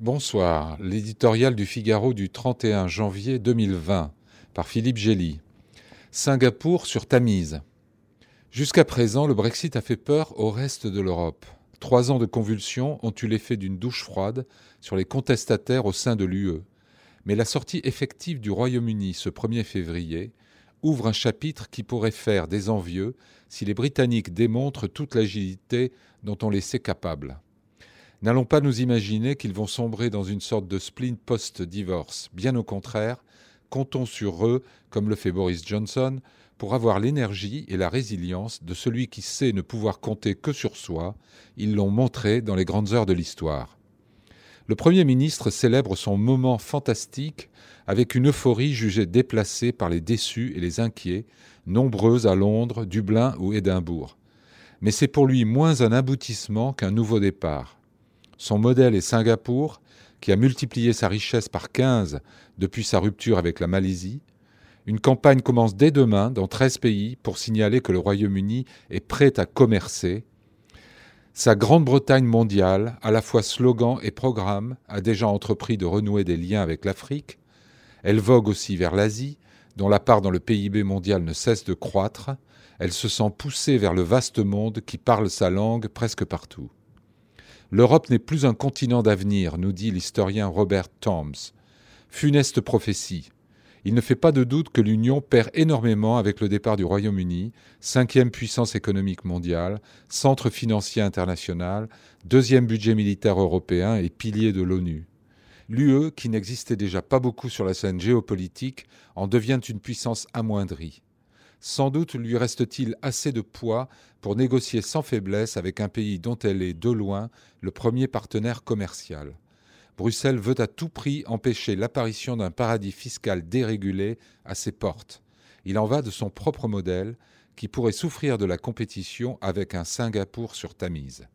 Bonsoir. L'éditorial du Figaro du 31 janvier 2020 par Philippe Gély. Singapour sur Tamise. Jusqu'à présent, le Brexit a fait peur au reste de l'Europe. Trois ans de convulsions ont eu l'effet d'une douche froide sur les contestataires au sein de l'UE. Mais la sortie effective du Royaume-Uni ce 1er février ouvre un chapitre qui pourrait faire des envieux si les Britanniques démontrent toute l'agilité dont on les sait capables. N'allons pas nous imaginer qu'ils vont sombrer dans une sorte de spleen post-divorce. Bien au contraire, comptons sur eux, comme le fait Boris Johnson, pour avoir l'énergie et la résilience de celui qui sait ne pouvoir compter que sur soi. Ils l'ont montré dans les grandes heures de l'histoire. Le Premier ministre célèbre son moment fantastique avec une euphorie jugée déplacée par les déçus et les inquiets, nombreux à Londres, Dublin ou Édimbourg. Mais c'est pour lui moins un aboutissement qu'un nouveau départ. Son modèle est Singapour, qui a multiplié sa richesse par 15 depuis sa rupture avec la Malaisie. Une campagne commence dès demain dans 13 pays pour signaler que le Royaume-Uni est prêt à commercer. Sa Grande-Bretagne mondiale, à la fois slogan et programme, a déjà entrepris de renouer des liens avec l'Afrique. Elle vogue aussi vers l'Asie, dont la part dans le PIB mondial ne cesse de croître. Elle se sent poussée vers le vaste monde qui parle sa langue presque partout. L'Europe n'est plus un continent d'avenir, nous dit l'historien Robert Toms. Funeste prophétie. Il ne fait pas de doute que l'Union perd énormément avec le départ du Royaume-Uni, cinquième puissance économique mondiale, centre financier international, deuxième budget militaire européen et pilier de l'ONU. L'UE, qui n'existait déjà pas beaucoup sur la scène géopolitique, en devient une puissance amoindrie. Sans doute lui reste-t-il assez de poids pour négocier sans faiblesse avec un pays dont elle est de loin le premier partenaire commercial. Bruxelles veut à tout prix empêcher l'apparition d'un paradis fiscal dérégulé à ses portes. Il en va de son propre modèle, qui pourrait souffrir de la compétition avec un Singapour sur Tamise.